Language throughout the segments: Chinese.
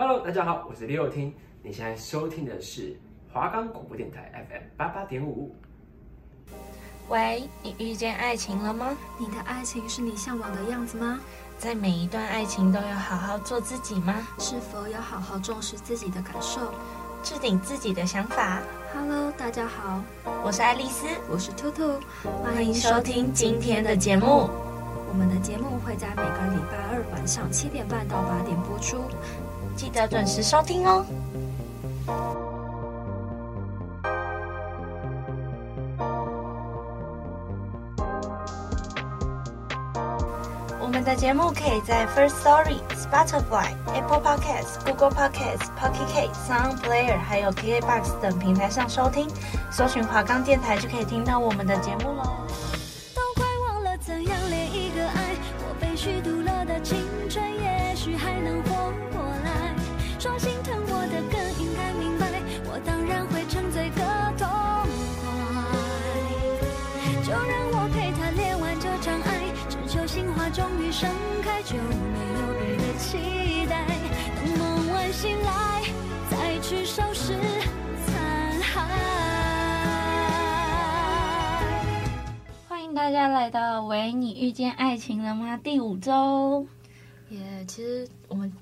Hello，大家好，我是李友听。你现在收听的是华冈广播电台 FM 八八点五。喂，你遇见爱情了吗？你的爱情是你向往的样子吗？在每一段爱情都要好好做自己吗？是否有好好重视自己的感受，制定自己的想法？Hello，大家好，我是爱丽丝，我是兔兔，欢迎收听今天的节目。我们的节目会在每个礼拜二晚上七点半到八点播出。记得准时收听哦。我们的节目可以在 First Story、Spotify、Apple Podcasts、Google Podcasts、Pocket Sound Player 还有 KKBOX 等平台上收听，搜寻华冈电台就可以听到我们的节目喽。说心疼我的更应该明白，我当然会沉醉个痛快。就让我陪他恋完这场爱，只求心花终于盛开，就没有别的期待。等梦完醒来，再去收拾残骸。欢迎大家来到《喂，你遇见爱情了吗》第五周。耶，其实我们。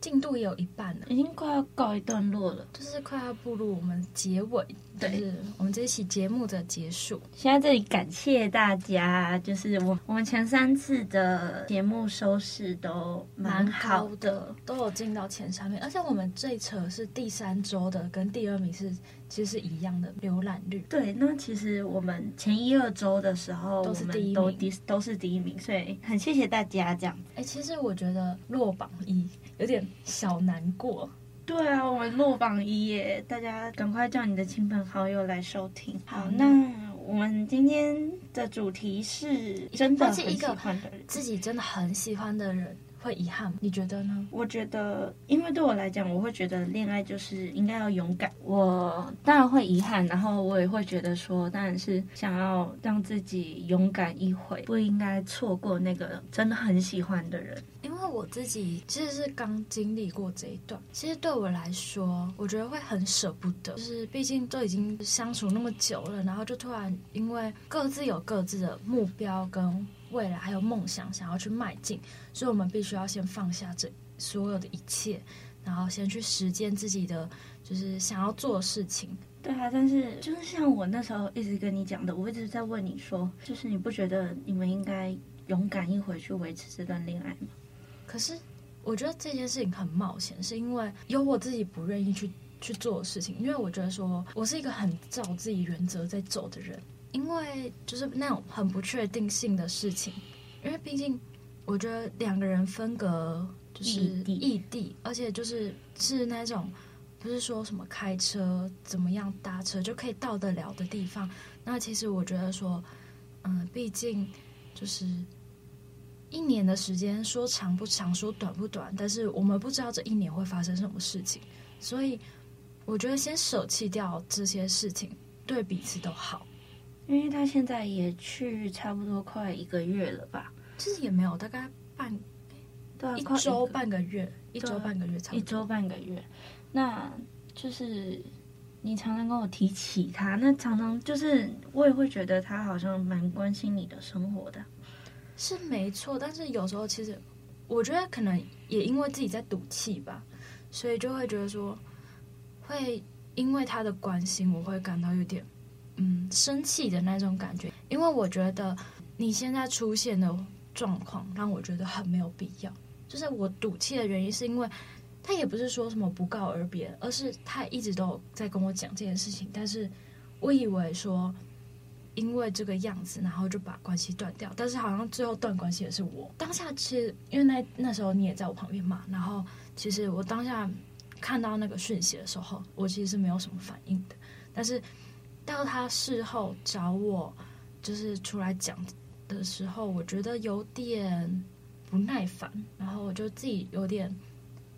进度也有一半了，已经快要告一段落了，就是快要步入我们结尾，对，就是我们这一期节目的结束。现在这里感谢大家，就是我我们前三次的节目收视都蛮好的，的都有进到前三名，而且我们这扯是第三周的，跟第二名是其实是一样的浏览率。对，那其实我们前一二周的时候都是第一都第都是第一名，所以很谢谢大家这样。哎，其实我觉得落榜一。有点小难过，对啊，我们落榜一耶！大家赶快叫你的亲朋好友来收听。好，那我们今天的主题是真的很喜欢的人，自己真的很喜欢的人。会遗憾，你觉得呢？我觉得，因为对我来讲，我会觉得恋爱就是应该要勇敢。我当然会遗憾，然后我也会觉得说，当然是想要让自己勇敢一回，不应该错过那个真的很喜欢的人。因为我自己其实是刚经历过这一段，其实对我来说，我觉得会很舍不得，就是毕竟都已经相处那么久了，然后就突然因为各自有各自的目标跟。未来还有梦想想要去迈进，所以我们必须要先放下这所有的一切，然后先去实践自己的就是想要做的事情。对啊，但是就是像我那时候一直跟你讲的，我一直在问你说，就是你不觉得你们应该勇敢一回去维持这段恋爱吗？可是我觉得这件事情很冒险，是因为有我自己不愿意去去做的事情，因为我觉得说我是一个很照自己原则在走的人。因为就是那种很不确定性的事情，因为毕竟我觉得两个人分隔就是异地，而且就是是那种不是说什么开车怎么样搭车就可以到得了的地方。那其实我觉得说，嗯，毕竟就是一年的时间，说长不长，说短不短，但是我们不知道这一年会发生什么事情，所以我觉得先舍弃掉这些事情，对彼此都好。因为他现在也去差不多快一个月了吧？其实也没有，大概半，对啊，一周半个月，一周半个月差不多，一周半个月。那就是你常常跟我提起他，那常常就是我也会觉得他好像蛮关心你的生活的，是没错。但是有时候其实我觉得可能也因为自己在赌气吧，所以就会觉得说，会因为他的关心，我会感到有点。嗯，生气的那种感觉，因为我觉得你现在出现的状况让我觉得很没有必要。就是我赌气的原因，是因为他也不是说什么不告而别，而是他一直都在跟我讲这件事情。但是我以为说，因为这个样子，然后就把关系断掉。但是好像最后断关系的是我。当下其实，因为那那时候你也在我旁边嘛，然后其实我当下看到那个讯息的时候，我其实是没有什么反应的。但是。到他事后找我，就是出来讲的时候，我觉得有点不耐烦，然后我就自己有点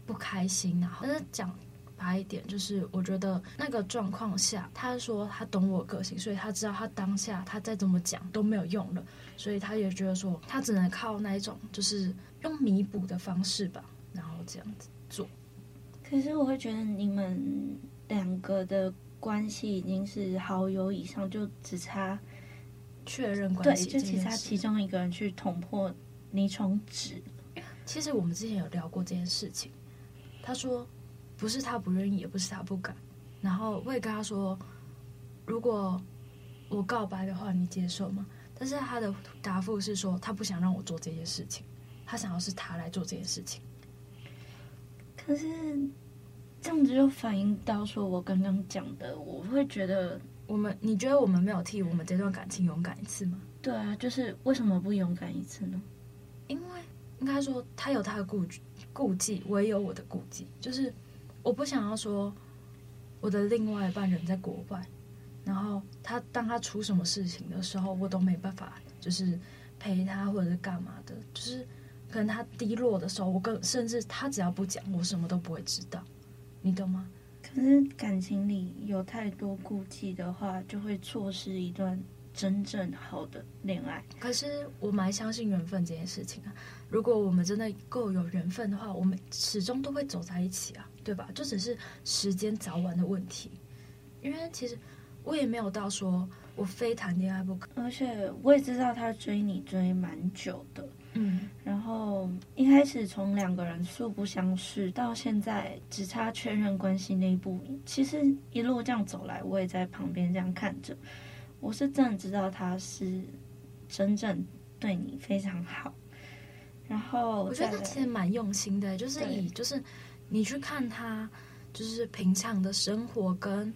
不开心。然后，但是讲白一点，就是我觉得那个状况下，他说他懂我个性，所以他知道他当下他再怎么讲都没有用了，所以他也觉得说他只能靠那一种，就是用弥补的方式吧，然后这样子做。可是我会觉得你们两个的关系已经是好友以上，就只差确认关系，对，就只差其中一个人去捅破那张纸。其实我们之前有聊过这件事情，他说不是他不愿意，也不是他不敢。然后我也跟他说，如果我告白的话，你接受吗？但是他的答复是说，他不想让我做这件事情，他想要是他来做这件事情。可是这样子就反映到说，我刚刚讲的，我会觉得我们，你觉得我们没有替我们这段感情勇敢一次吗？对啊，就是为什么不勇敢一次呢？因为应该说他有他的顾顾忌，我也有我的顾忌，就是我不想要说我的另外一半人在国外。然后他当他出什么事情的时候，我都没办法，就是陪他或者是干嘛的，就是可能他低落的时候，我更甚至他只要不讲，我什么都不会知道，你懂吗？可是感情里有太多顾忌的话，就会错失一段真正好的恋爱。可是我蛮相信缘分这件事情啊，如果我们真的够有缘分的话，我们始终都会走在一起啊，对吧？就只是时间早晚的问题，因为其实。我也没有到说我非谈恋爱不可，而且我也知道他追你追蛮久的，嗯，然后一开始从两个人素不相识到现在只差确认关系那一步，其实一路这样走来，我也在旁边这样看着，我是真的知道他是真正对你非常好，然后我觉得他其实蛮用心的，就是以就是你去看他就是平常的生活跟。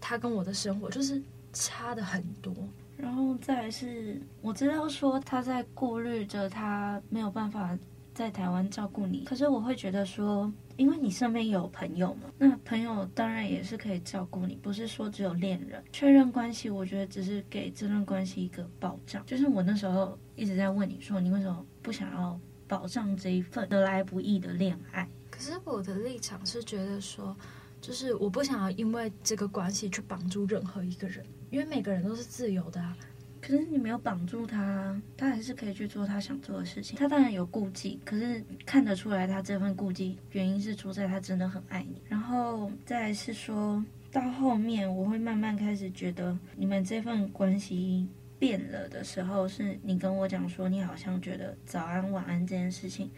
他跟我的生活就是差的很多，然后再来是我知道说他在顾虑着他没有办法在台湾照顾你，可是我会觉得说，因为你身边有朋友嘛，那朋友当然也是可以照顾你，不是说只有恋人。确认关系，我觉得只是给这段关系一个保障。就是我那时候一直在问你说，你为什么不想要保障这一份得来不易的恋爱？可是我的立场是觉得说。就是我不想要因为这个关系去绑住任何一个人，因为每个人都是自由的啊。可是你没有绑住他，他还是可以去做他想做的事情。他当然有顾忌，可是看得出来他这份顾忌原因是出在他真的很爱你。然后再来是说到后面，我会慢慢开始觉得你们这份关系变了的时候，是你跟我讲说，你好像觉得早安晚安这件事情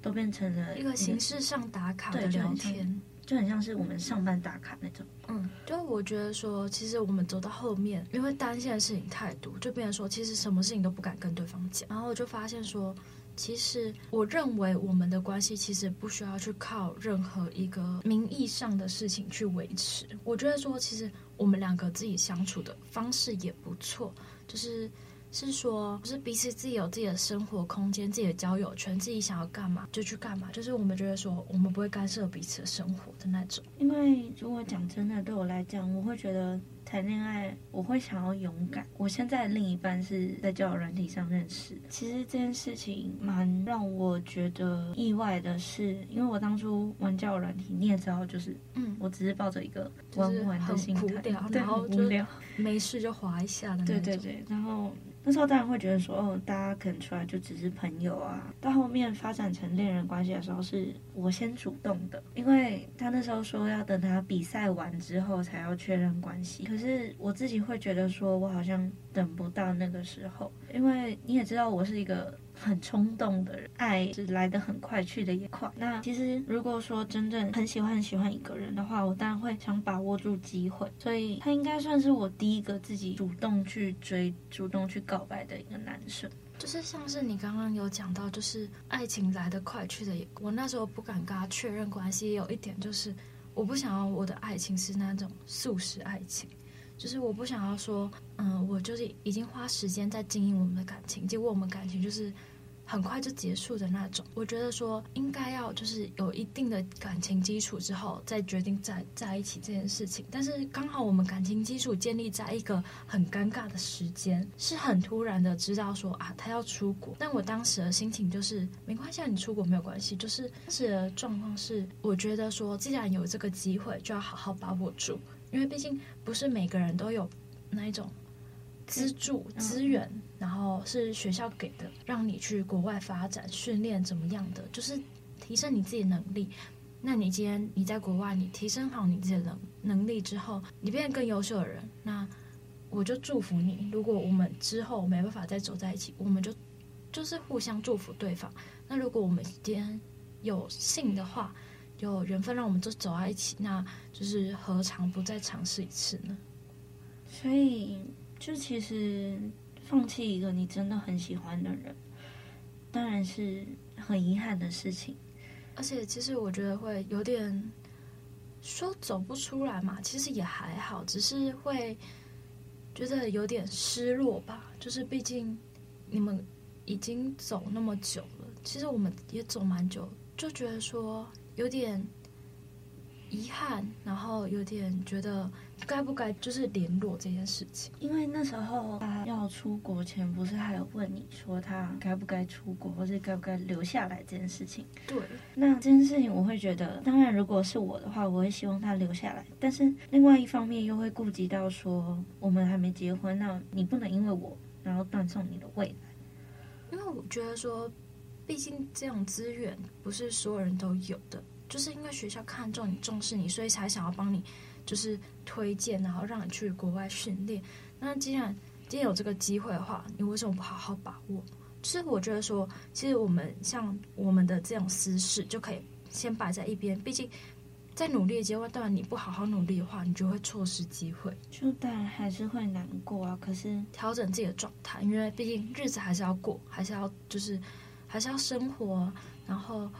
都变成了一个形式上打卡的聊天。就很像是我们上班打卡那种，嗯，就我觉得说，其实我们走到后面，因为担心的事情太多，就变成说，其实什么事情都不敢跟对方讲。然后我就发现说，其实我认为我们的关系其实不需要去靠任何一个名义上的事情去维持。我觉得说，其实我们两个自己相处的方式也不错，就是。是说，就是彼此自己有自己的生活空间，自己的交友圈，自己想要干嘛就去干嘛。就是我们觉得说，我们不会干涉彼此的生活的那种。因为如果讲真的，对我来讲，我会觉得谈恋爱，我会想要勇敢。我现在的另一半是在交友软体上认识。其实这件事情蛮让我觉得意外的是，因为我当初玩交友软体，你也知道，就是嗯，我只是抱着一个玩玩的心态，对，然后无聊没事就滑一下的那种。对对对，然后。那时候当然会觉得说，哦，大家可能出来就只是朋友啊。到后面发展成恋人关系的时候，是我先主动的，因为他那时候说要等他比赛完之后才要确认关系。可可是我自己会觉得说，我好像等不到那个时候，因为你也知道我是一个。很冲动的人，爱是来得很快，去得也快。那其实如果说真正很喜欢很喜欢一个人的话，我当然会想把握住机会。所以他应该算是我第一个自己主动去追、主动去告白的一个男生。就是像是你刚刚有讲到，就是爱情来得快，去得也。我那时候不敢跟他确认关系，也有一点就是我不想要我的爱情是那种速食爱情。就是我不想要说，嗯，我就是已经花时间在经营我们的感情，结果我们感情就是很快就结束的那种。我觉得说应该要就是有一定的感情基础之后再决定在在一起这件事情。但是刚好我们感情基础建立在一个很尴尬的时间，是很突然的知道说啊他要出国。但我当时的心情就是没关系，你出国没有关系。就是当时的状况是，我觉得说既然有这个机会，就要好好把握住。因为毕竟不是每个人都有那一种资助资源，然后是学校给的，让你去国外发展训练怎么样的，就是提升你自己能力。那你今天你在国外，你提升好你自己的能能力之后，你变得更优秀的人，那我就祝福你。如果我们之后没办法再走在一起，我们就就是互相祝福对方。那如果我们今天有幸的话，有缘分让我们就走在一起，那就是何尝不再尝试一次呢？所以，就其实放弃一个你真的很喜欢的人，当然是很遗憾的事情。而且，其实我觉得会有点说走不出来嘛，其实也还好，只是会觉得有点失落吧。就是毕竟你们已经走那么久了，其实我们也走蛮久，就觉得说。有点遗憾，然后有点觉得该不该就是联络这件事情。因为那时候他要出国前，不是还有问你说他该不该出国，或者该不该留下来这件事情。对，那这件事情我会觉得，当然如果是我的话，我会希望他留下来。但是另外一方面又会顾及到说，我们还没结婚，那你不能因为我然后断送你的未来。因为我觉得说。毕竟这种资源不是所有人都有的，就是因为学校看重你、重视你，所以才想要帮你，就是推荐，然后让你去国外训练。那既然今天有这个机会的话，你为什么不好好把握？就是我觉得说，其实我们像我们的这种私事就可以先摆在一边。毕竟在努力的阶段，当然你不好好努力的话，你就会错失机会。就当然还是会难过啊。可是调整自己的状态，因为毕竟日子还是要过，还是要就是。还是要生活，然后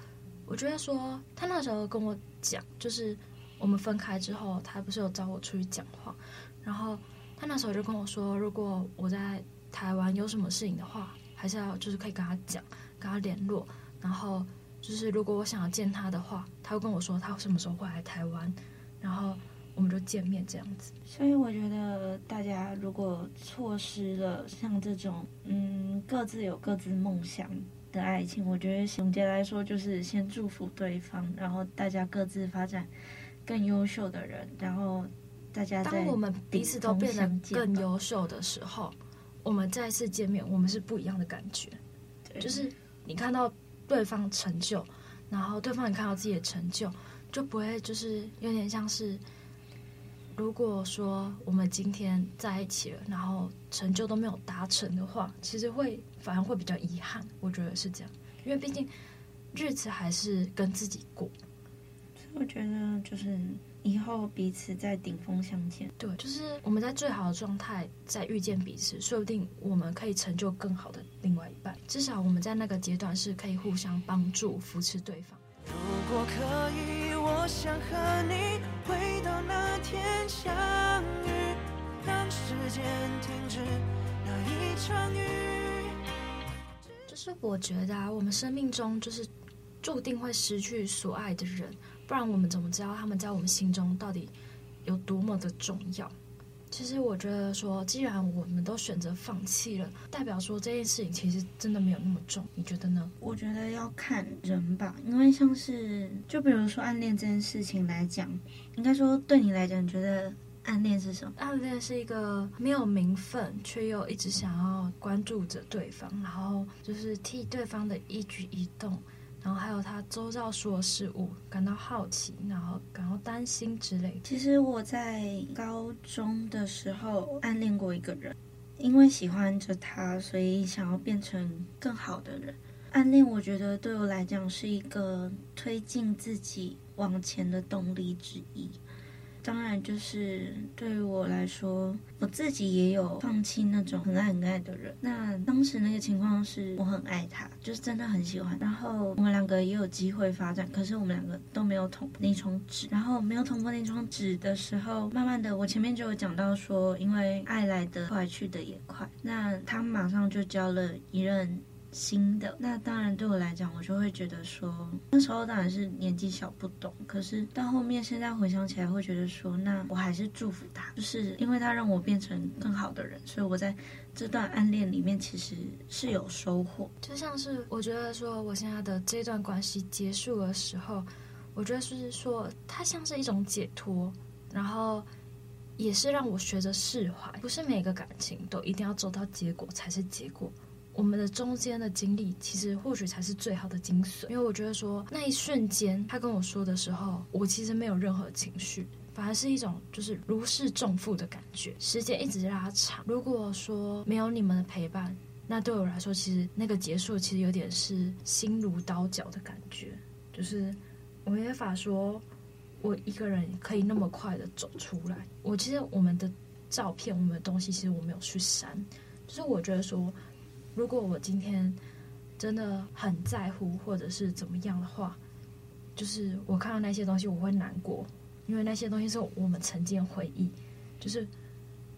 我觉得说，他那时候跟我讲，就是我们分开之后，他不是有找我出去讲话，然后他那时候就跟我说，如果我在台湾有什么事情的话，还是要就是可以跟他讲，跟他联络，然后就是如果我想要见他的话，他会跟我说他什么时候会来台湾，然后我们就见面这样子。所以我觉得大家如果错失了像这种，嗯，各自有各自梦想。的爱情，我觉得总结来说就是先祝福对方，然后大家各自发展更优秀的人，然后大家在当我们彼此都变得更优秀的时候，我们再次见面，我们是不一样的感觉。就是你看到对方成就，然后对方也看到自己的成就，就不会就是有点像是。如果说我们今天在一起了，然后成就都没有达成的话，其实会反而会比较遗憾。我觉得是这样，因为毕竟日子还是跟自己过。所以我觉得就是以后彼此在顶峰相见。对，就是我们在最好的状态再遇见彼此，说不定我们可以成就更好的另外一半。至少我们在那个阶段是可以互相帮助、扶持对方。如果可以，我想和你回到那天相遇，让时间停止那一场雨。就是我觉得啊，我们生命中就是注定会失去所爱的人，不然我们怎么知道他们在我们心中到底有多么的重要？其实我觉得说，既然我们都选择放弃了，代表说这件事情其实真的没有那么重。你觉得呢？我觉得要看人吧，因为像是就比如说暗恋这件事情来讲，应该说对你来讲，你觉得暗恋是什么？暗恋是一个没有名分，却又一直想要关注着对方，然后就是替对方的一举一动。然后还有他周遭所有事物感到好奇，然后感到担心之类。其实我在高中的时候暗恋过一个人，因为喜欢着他，所以想要变成更好的人。暗恋我觉得对我来讲是一个推进自己往前的动力之一。当然，就是对于我来说，我自己也有放弃那种很爱很爱的人。那当时那个情况是我很爱他，就是真的很喜欢。然后我们两个也有机会发展，可是我们两个都没有捅那双纸。然后没有捅破那双纸的时候，慢慢的，我前面就有讲到说，因为爱来的快，去的也快。那他马上就交了一任。新的，那当然对我来讲，我就会觉得说，那时候当然是年纪小不懂，可是到后面现在回想起来，会觉得说，那我还是祝福他，就是因为他让我变成更好的人，所以我在这段暗恋里面其实是有收获。就像是我觉得说，我现在的这段关系结束的时候，我觉得是说，它像是一种解脱，然后也是让我学着释怀，不是每个感情都一定要走到结果才是结果。我们的中间的经历，其实或许才是最好的精髓。因为我觉得说那一瞬间他跟我说的时候，我其实没有任何情绪，反而是一种就是如释重负的感觉。时间一直拉长，如果说没有你们的陪伴，那对我来说，其实那个结束其实有点是心如刀绞的感觉，就是我没法说，我一个人可以那么快的走出来。我其实我们的照片，我们的东西，其实我没有去删，就是我觉得说。如果我今天真的很在乎，或者是怎么样的话，就是我看到那些东西，我会难过，因为那些东西是我们曾经的回忆。就是，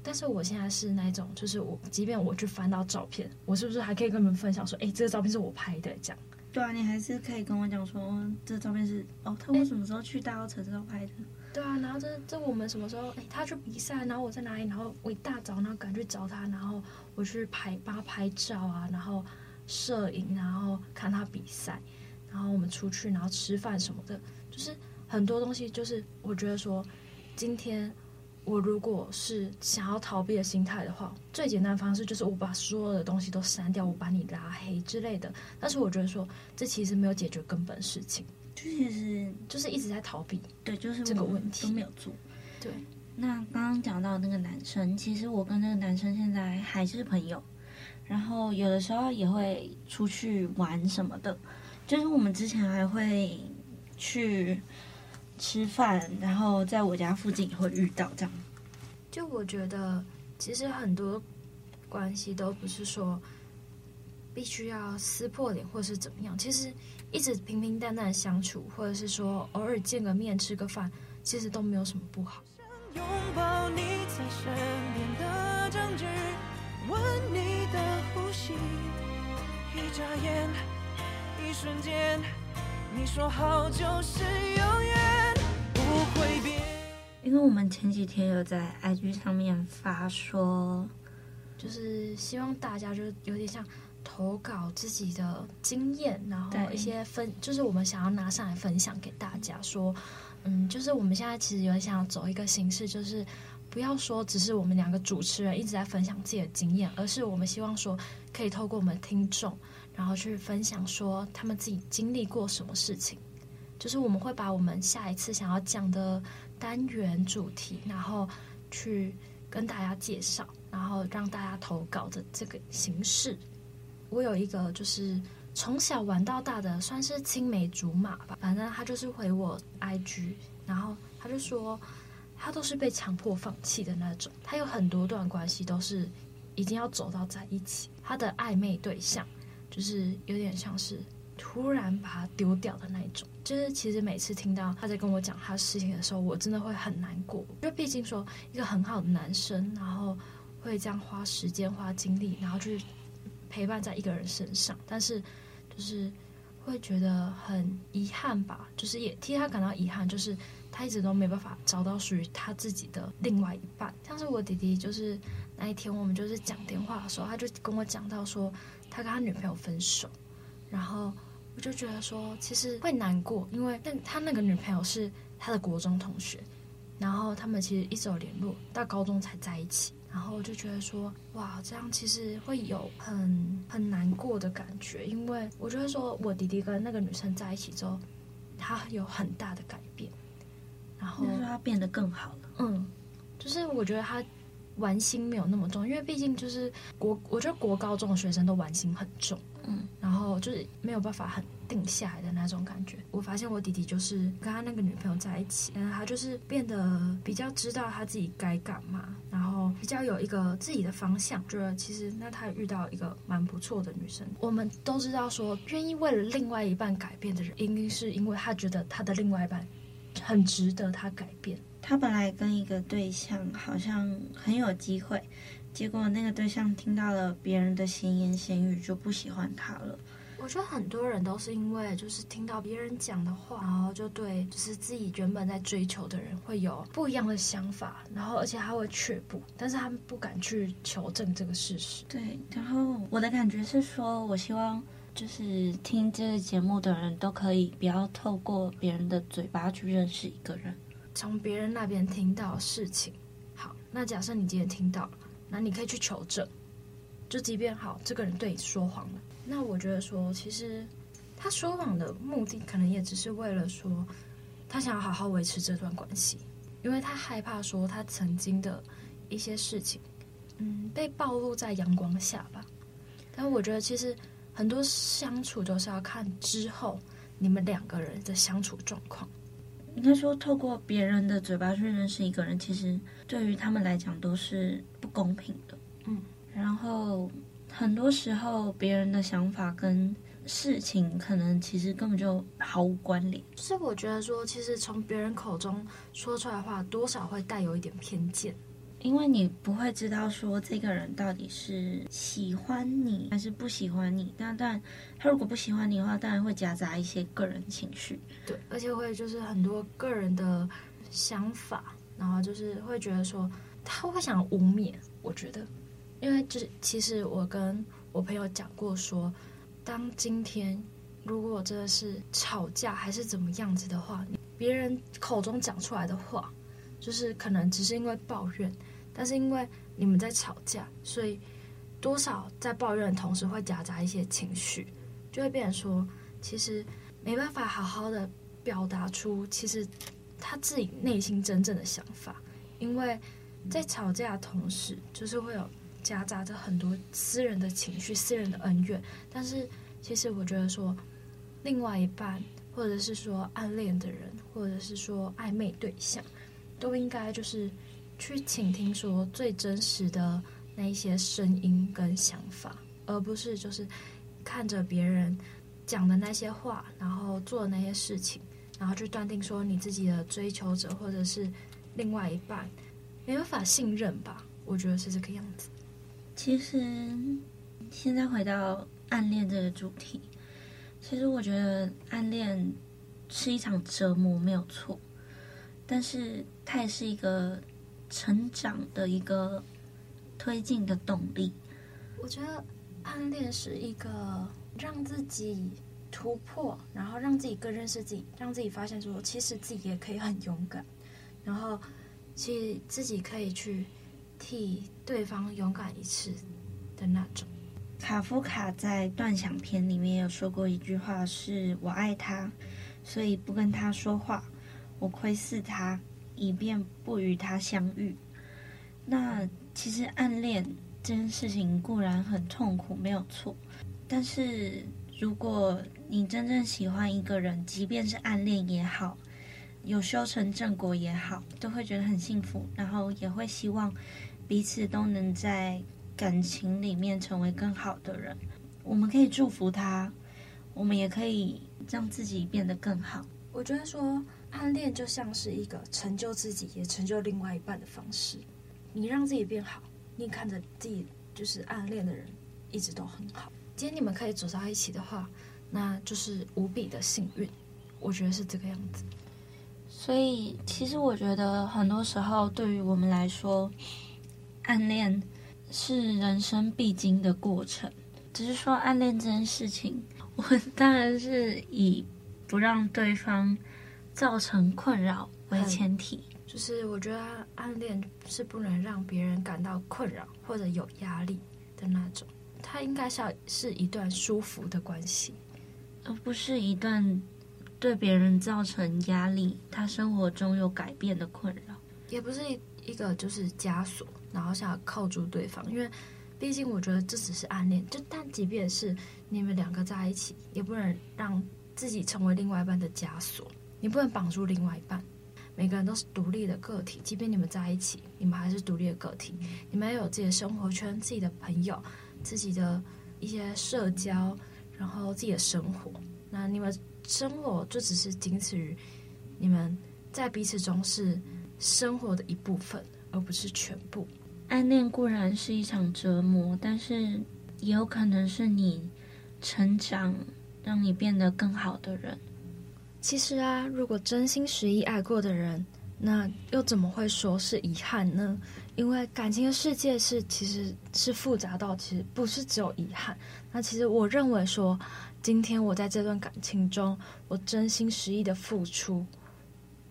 但是我现在是那种，就是我即便我去翻到照片，我是不是还可以跟你们分享说，哎，这个照片是我拍的？这样。对啊，你还是可以跟我讲说，这个照片是哦，他我什么时候去大稻埕时候拍的？对啊，然后这这我们什么时候？哎，他去比赛，然后我在哪里？然后我一大早，然后赶去找他，然后。我去拍帮他拍照啊，然后摄影，然后看他比赛，然后我们出去，然后吃饭什么的，就是很多东西。就是我觉得说，今天我如果是想要逃避的心态的话，最简单的方式就是我把所有的东西都删掉，我把你拉黑之类的。但是我觉得说，这其实没有解决根本事情，就其实就是一直在逃避。对，就是这个问题都没有做。对。那刚刚讲到那个男生，其实我跟那个男生现在还是朋友，然后有的时候也会出去玩什么的，就是我们之前还会去吃饭，然后在我家附近也会遇到这样。就我觉得，其实很多关系都不是说必须要撕破脸或是怎么样，其实一直平平淡淡相处，或者是说偶尔见个面吃个饭，其实都没有什么不好。拥抱你在身边的证据，闻你的呼吸，一眨眼，一瞬间，你说好就是永远不会变。因为我们前几天有在 IG 上面发说，就是希望大家就有点像投稿自己的经验，然后一些分，就是我们想要拿上来分享给大家说。嗯，就是我们现在其实有点想走一个形式，就是不要说只是我们两个主持人一直在分享自己的经验，而是我们希望说可以透过我们听众，然后去分享说他们自己经历过什么事情。就是我们会把我们下一次想要讲的单元主题，然后去跟大家介绍，然后让大家投稿的这个形式。我有一个就是。从小玩到大的，算是青梅竹马吧。反正他就是回我 IG，然后他就说，他都是被强迫放弃的那种。他有很多段关系都是已经要走到在一起，他的暧昧对象就是有点像是突然把他丢掉的那种。就是其实每次听到他在跟我讲他事情的时候，我真的会很难过。因为毕竟说一个很好的男生，然后会这样花时间花精力，然后去陪伴在一个人身上，但是。就是会觉得很遗憾吧，就是也替他感到遗憾，就是他一直都没办法找到属于他自己的另外一半。像是我弟弟，就是那一天我们就是讲电话的时候，他就跟我讲到说他跟他女朋友分手，然后我就觉得说其实会难过，因为那他那个女朋友是他的国中同学，然后他们其实一直有联络，到高中才在一起。然后我就觉得说，哇，这样其实会有很很难过的感觉，因为我觉得说我弟弟跟那个女生在一起之后，他有很大的改变，然后他变得更好了。嗯，就是我觉得他玩心没有那么重，因为毕竟就是国，我觉得国高中的学生都玩心很重。嗯，然后就是没有办法很定下来的那种感觉。我发现我弟弟就是跟他那个女朋友在一起，然后他就是变得比较知道他自己该干嘛，然后比较有一个自己的方向。觉得其实那他遇到一个蛮不错的女生。我们都知道说，愿意为了另外一半改变的人，应该是因为他觉得他的另外一半很值得他改变。他本来跟一个对象好像很有机会。结果那个对象听到了别人的闲言闲语，就不喜欢他了。我觉得很多人都是因为就是听到别人讲的话，然后就对就是自己原本在追求的人会有不一样的想法，然后而且他会却步，但是他们不敢去求证这个事实。对，然后我的感觉是说，我希望就是听这个节目的人都可以不要透过别人的嘴巴去认识一个人，从别人那边听到事情。好，那假设你今天听到了。那你可以去求证，就即便好，这个人对你说谎了，那我觉得说，其实他说谎的目的，可能也只是为了说，他想要好好维持这段关系，因为他害怕说他曾经的一些事情，嗯，被暴露在阳光下吧。但我觉得，其实很多相处都是要看之后你们两个人的相处状况。应该说，透过别人的嘴巴去认识一个人，其实对于他们来讲都是不公平的。嗯。然后很多时候，别人的想法跟事情可能其实根本就毫无关联。就是我觉得说，其实从别人口中说出来的话，多少会带有一点偏见，因为你不会知道说这个人到底是喜欢你还是不喜欢你。那当然，他如果不喜欢你的话，当然会夹杂一些个人情绪。对，而且会就是很多个人的想法，然后就是会觉得说他会想污蔑。我觉得。因为就是其实我跟我朋友讲过说，当今天如果真的是吵架还是怎么样子的话，别人口中讲出来的话，就是可能只是因为抱怨，但是因为你们在吵架，所以多少在抱怨的同时会夹杂一些情绪，就会变成说，其实没办法好好的表达出其实他自己内心真正的想法，因为在吵架的同时，就是会有。夹杂着很多私人的情绪、私人的恩怨，但是其实我觉得说，另外一半，或者是说暗恋的人，或者是说暧昧对象，都应该就是去倾听说最真实的那一些声音跟想法，而不是就是看着别人讲的那些话，然后做的那些事情，然后去断定说你自己的追求者或者是另外一半没办法信任吧？我觉得是这个样子。其实，现在回到暗恋这个主题，其实我觉得暗恋是一场折磨，没有错。但是它也是一个成长的一个推进的动力。我觉得暗恋是一个让自己突破，然后让自己更认识自己，让自己发现说，其实自己也可以很勇敢，然后其实自己可以去。替对方勇敢一次的那种。卡夫卡在《断想篇》里面有说过一句话：“是我爱他，所以不跟他说话，我窥视他，以便不与他相遇。”那其实暗恋这件事情固然很痛苦，没有错。但是如果你真正喜欢一个人，即便是暗恋也好，有修成正果也好，都会觉得很幸福，然后也会希望。彼此都能在感情里面成为更好的人，我们可以祝福他，我们也可以让自己变得更好。我觉得说暗恋就像是一个成就自己也成就另外一半的方式。你让自己变好，你看着自己就是暗恋的人一直都很好。今天你们可以走到一起的话，那就是无比的幸运。我觉得是这个样子。所以其实我觉得很多时候对于我们来说，暗恋是人生必经的过程，只是说暗恋这件事情，我当然是以不让对方造成困扰为前提。就是我觉得暗恋是不能让别人感到困扰或者有压力的那种，它应该是要是一段舒服的关系，而不是一段对别人造成压力、他生活中有改变的困扰，也不是一个就是枷锁。然后想要扣住对方，因为毕竟我觉得这只是暗恋。就但即便是你们两个在一起，也不能让自己成为另外一半的枷锁。你不能绑住另外一半。每个人都是独立的个体，即便你们在一起，你们还是独立的个体。你们要有自己的生活圈、自己的朋友、自己的一些社交，然后自己的生活。那你们生活就只是仅此于你们在彼此中是生活的一部分，而不是全部。暗恋固然是一场折磨，但是也有可能是你成长，让你变得更好的人。其实啊，如果真心实意爱过的人，那又怎么会说是遗憾呢？因为感情的世界是其实是复杂到，其实不是只有遗憾。那其实我认为说，今天我在这段感情中，我真心实意的付出，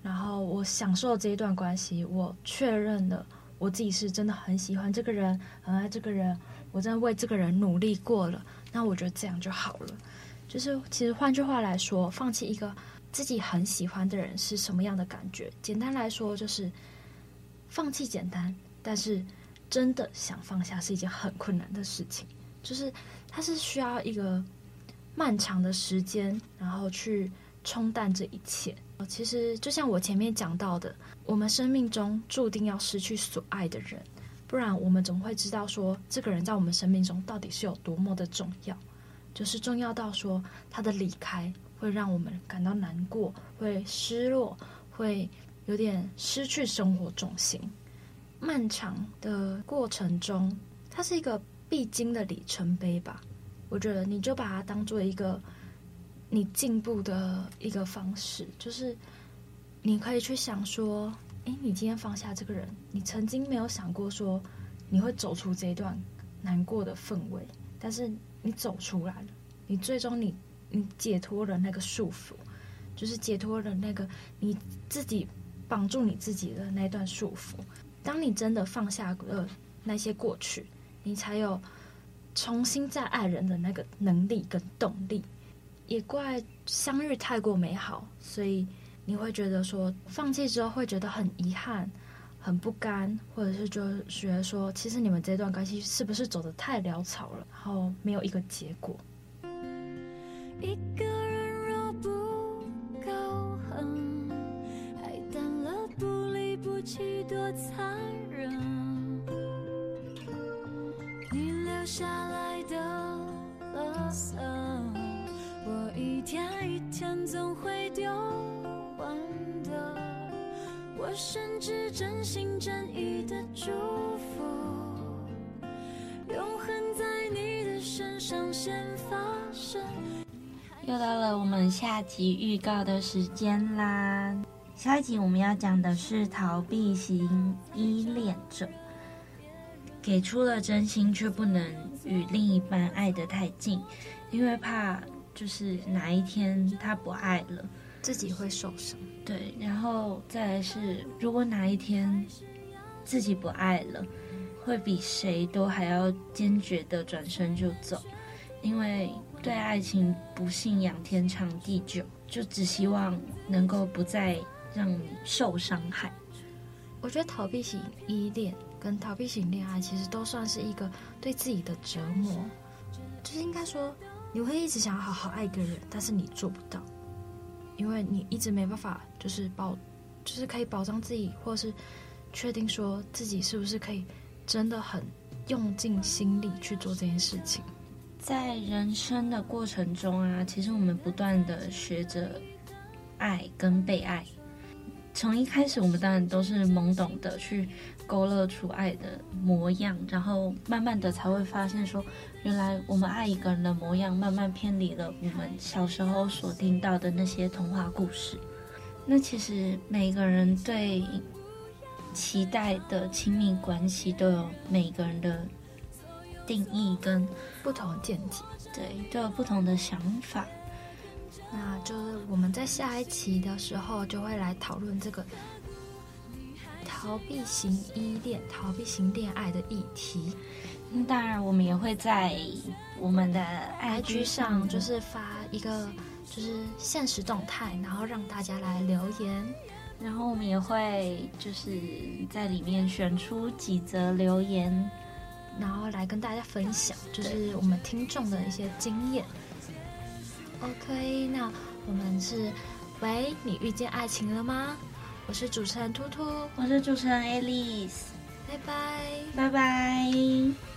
然后我享受这一段关系，我确认了。我自己是真的很喜欢这个人，很爱这个人，我真的为这个人努力过了，那我觉得这样就好了。就是其实换句话来说，放弃一个自己很喜欢的人是什么样的感觉？简单来说，就是放弃简单，但是真的想放下是一件很困难的事情。就是它是需要一个漫长的时间，然后去冲淡这一切。其实就像我前面讲到的，我们生命中注定要失去所爱的人，不然我们总会知道说，这个人在我们生命中到底是有多么的重要。就是重要到说，他的离开会让我们感到难过，会失落，会有点失去生活重心。漫长的过程中，它是一个必经的里程碑吧。我觉得你就把它当做一个你进步的一个方式，就是你可以去想说，诶，你今天放下这个人，你曾经没有想过说你会走出这一段难过的氛围，但是。你走出来了，你最终你你解脱了那个束缚，就是解脱了那个你自己绑住你自己的那段束缚。当你真的放下了那些过去，你才有重新再爱人的那个能力跟动力。也怪相遇太过美好，所以你会觉得说放弃之后会觉得很遗憾。很不甘，或者是就觉得说，其实你们这段关系是不是走得太潦草了，然后没有一个结果。一个人若不够狠，还淡了不离不弃多残忍。你留下来的垃圾，我一天一天总会丢完的。我甚至真心真意的祝福，永恒在你的身上先发生。又到了我们下集预告的时间啦！下一集我们要讲的是逃避型依恋者，给出了真心，却不能与另一半爱得太近，因为怕就是哪一天他不爱了。自己会受伤，对，然后再来是，如果哪一天自己不爱了，会比谁都还要坚决的转身就走，因为对爱情不信仰天长地久，就只希望能够不再让你受伤害。我觉得逃避型依恋跟逃避型恋爱其实都算是一个对自己的折磨，就是应该说你会一直想要好好爱一个人，但是你做不到。因为你一直没办法，就是保，就是可以保障自己，或是确定说自己是不是可以真的很用尽心力去做这件事情。在人生的过程中啊，其实我们不断的学着爱跟被爱。从一开始，我们当然都是懵懂的去勾勒出爱的模样，然后慢慢的才会发现说，原来我们爱一个人的模样，慢慢偏离了我们小时候所听到的那些童话故事。那其实每个人对期待的亲密关系都有每个人的定义跟不同的见解，对，都有不同的想法。那就是我们在下一期的时候就会来讨论这个。逃避型依恋、逃避型恋爱的议题，那当然我们也会在我们的 IG 上，就是发一个就是现实动态，然后让大家来留言，然后我们也会就是在里面选出几则留言，然后来跟大家分享，就是我们听众的一些经验。OK，那我们是，喂，你遇见爱情了吗？我是主持人兔兔，我是主持人 Alice，拜拜，拜拜。